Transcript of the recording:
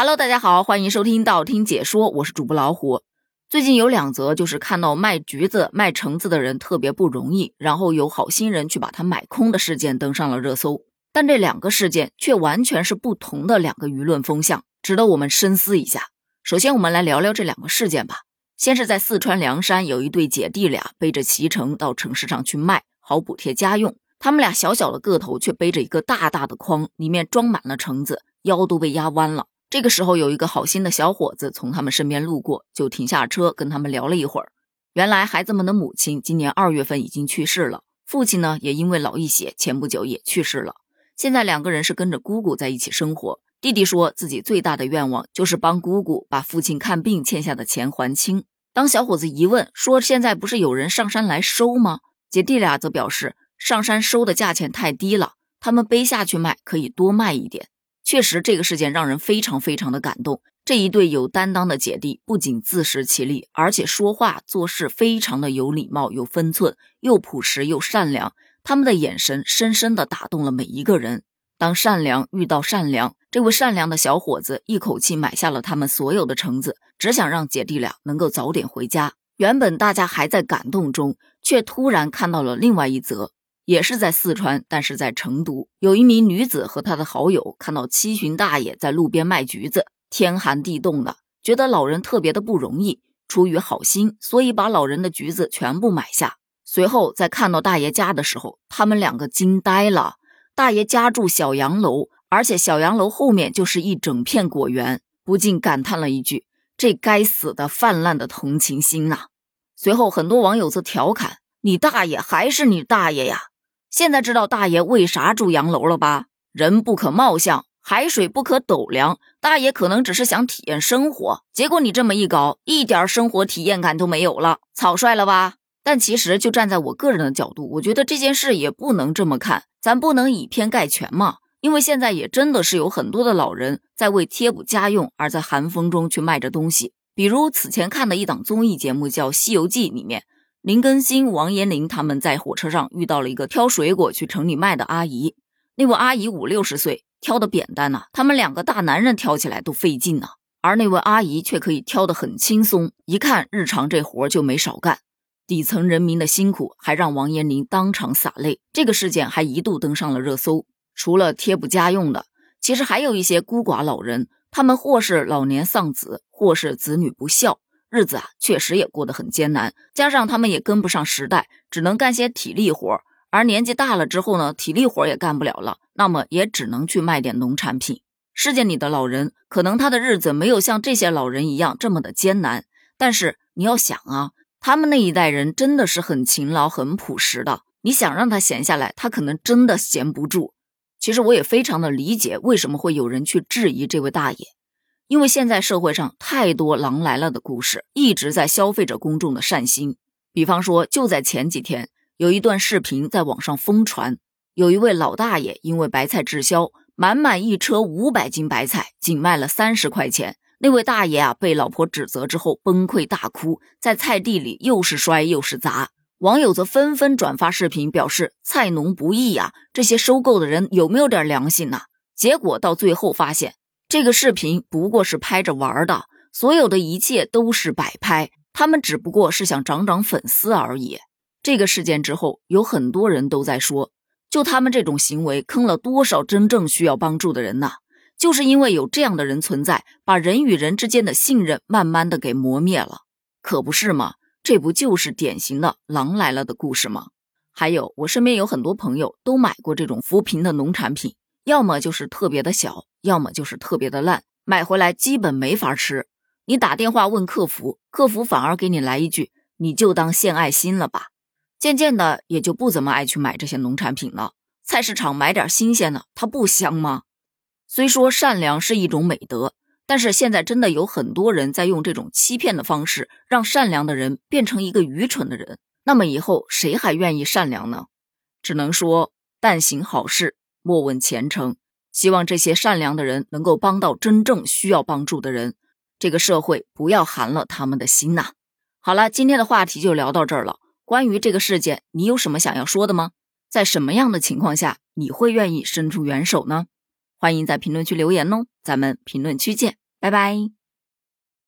Hello，大家好，欢迎收听道听解说，我是主播老虎。最近有两则，就是看到卖橘子、卖橙子的人特别不容易，然后有好心人去把它买空的事件登上了热搜。但这两个事件却完全是不同的两个舆论风向，值得我们深思一下。首先，我们来聊聊这两个事件吧。先是在四川凉山，有一对姐弟俩背着脐橙到城市上去卖，好补贴家用。他们俩小小的个头，却背着一个大大的筐，里面装满了橙子，腰都被压弯了。这个时候，有一个好心的小伙子从他们身边路过，就停下车跟他们聊了一会儿。原来，孩子们的母亲今年二月份已经去世了，父亲呢也因为脑溢血，前不久也去世了。现在两个人是跟着姑姑在一起生活。弟弟说自己最大的愿望就是帮姑姑把父亲看病欠下的钱还清。当小伙子一问说现在不是有人上山来收吗？姐弟俩则表示上山收的价钱太低了，他们背下去卖可以多卖一点。确实，这个事件让人非常非常的感动。这一对有担当的姐弟，不仅自食其力，而且说话做事非常的有礼貌、有分寸，又朴实又善良。他们的眼神深深的打动了每一个人。当善良遇到善良，这位善良的小伙子一口气买下了他们所有的橙子，只想让姐弟俩能够早点回家。原本大家还在感动中，却突然看到了另外一则。也是在四川，但是在成都，有一名女子和她的好友看到七旬大爷在路边卖橘子，天寒地冻的，觉得老人特别的不容易，出于好心，所以把老人的橘子全部买下。随后在看到大爷家的时候，他们两个惊呆了。大爷家住小洋楼，而且小洋楼后面就是一整片果园，不禁感叹了一句：“这该死的泛滥的同情心呐！”随后很多网友则调侃：“你大爷还是你大爷呀！”现在知道大爷为啥住洋楼了吧？人不可貌相，海水不可斗量。大爷可能只是想体验生活，结果你这么一搞，一点生活体验感都没有了，草率了吧？但其实就站在我个人的角度，我觉得这件事也不能这么看，咱不能以偏概全嘛。因为现在也真的是有很多的老人在为贴补家用而在寒风中去卖着东西，比如此前看的一档综艺节目叫《西游记》里面。林更新、王彦霖他们在火车上遇到了一个挑水果去城里卖的阿姨。那位阿姨五六十岁，挑的扁担呐，他们两个大男人挑起来都费劲呢。而那位阿姨却可以挑得很轻松，一看日常这活就没少干。底层人民的辛苦还让王彦霖当场洒泪。这个事件还一度登上了热搜。除了贴补家用的，其实还有一些孤寡老人，他们或是老年丧子，或是子女不孝。日子啊，确实也过得很艰难，加上他们也跟不上时代，只能干些体力活而年纪大了之后呢，体力活也干不了了，那么也只能去卖点农产品。世界里的老人，可能他的日子没有像这些老人一样这么的艰难，但是你要想啊，他们那一代人真的是很勤劳、很朴实的。你想让他闲下来，他可能真的闲不住。其实我也非常的理解，为什么会有人去质疑这位大爷。因为现在社会上太多“狼来了”的故事，一直在消费着公众的善心。比方说，就在前几天，有一段视频在网上疯传，有一位老大爷因为白菜滞销，满满一车五百斤白菜，仅卖了三十块钱。那位大爷啊，被老婆指责之后崩溃大哭，在菜地里又是摔又是砸。网友则纷纷转发视频，表示菜农不易呀，这些收购的人有没有点良心呐？结果到最后发现。这个视频不过是拍着玩的，所有的一切都是摆拍，他们只不过是想涨涨粉丝而已。这个事件之后，有很多人都在说，就他们这种行为坑了多少真正需要帮助的人呢？就是因为有这样的人存在，把人与人之间的信任慢慢的给磨灭了，可不是吗？这不就是典型的狼来了的故事吗？还有，我身边有很多朋友都买过这种扶贫的农产品。要么就是特别的小，要么就是特别的烂，买回来基本没法吃。你打电话问客服，客服反而给你来一句：“你就当献爱心了吧。”渐渐的也就不怎么爱去买这些农产品了。菜市场买点新鲜的，它不香吗？虽说善良是一种美德，但是现在真的有很多人在用这种欺骗的方式，让善良的人变成一个愚蠢的人。那么以后谁还愿意善良呢？只能说但行好事。莫问前程，希望这些善良的人能够帮到真正需要帮助的人，这个社会不要寒了他们的心呐。好了，今天的话题就聊到这儿了。关于这个事件，你有什么想要说的吗？在什么样的情况下你会愿意伸出援手呢？欢迎在评论区留言哦，咱们评论区见。拜拜。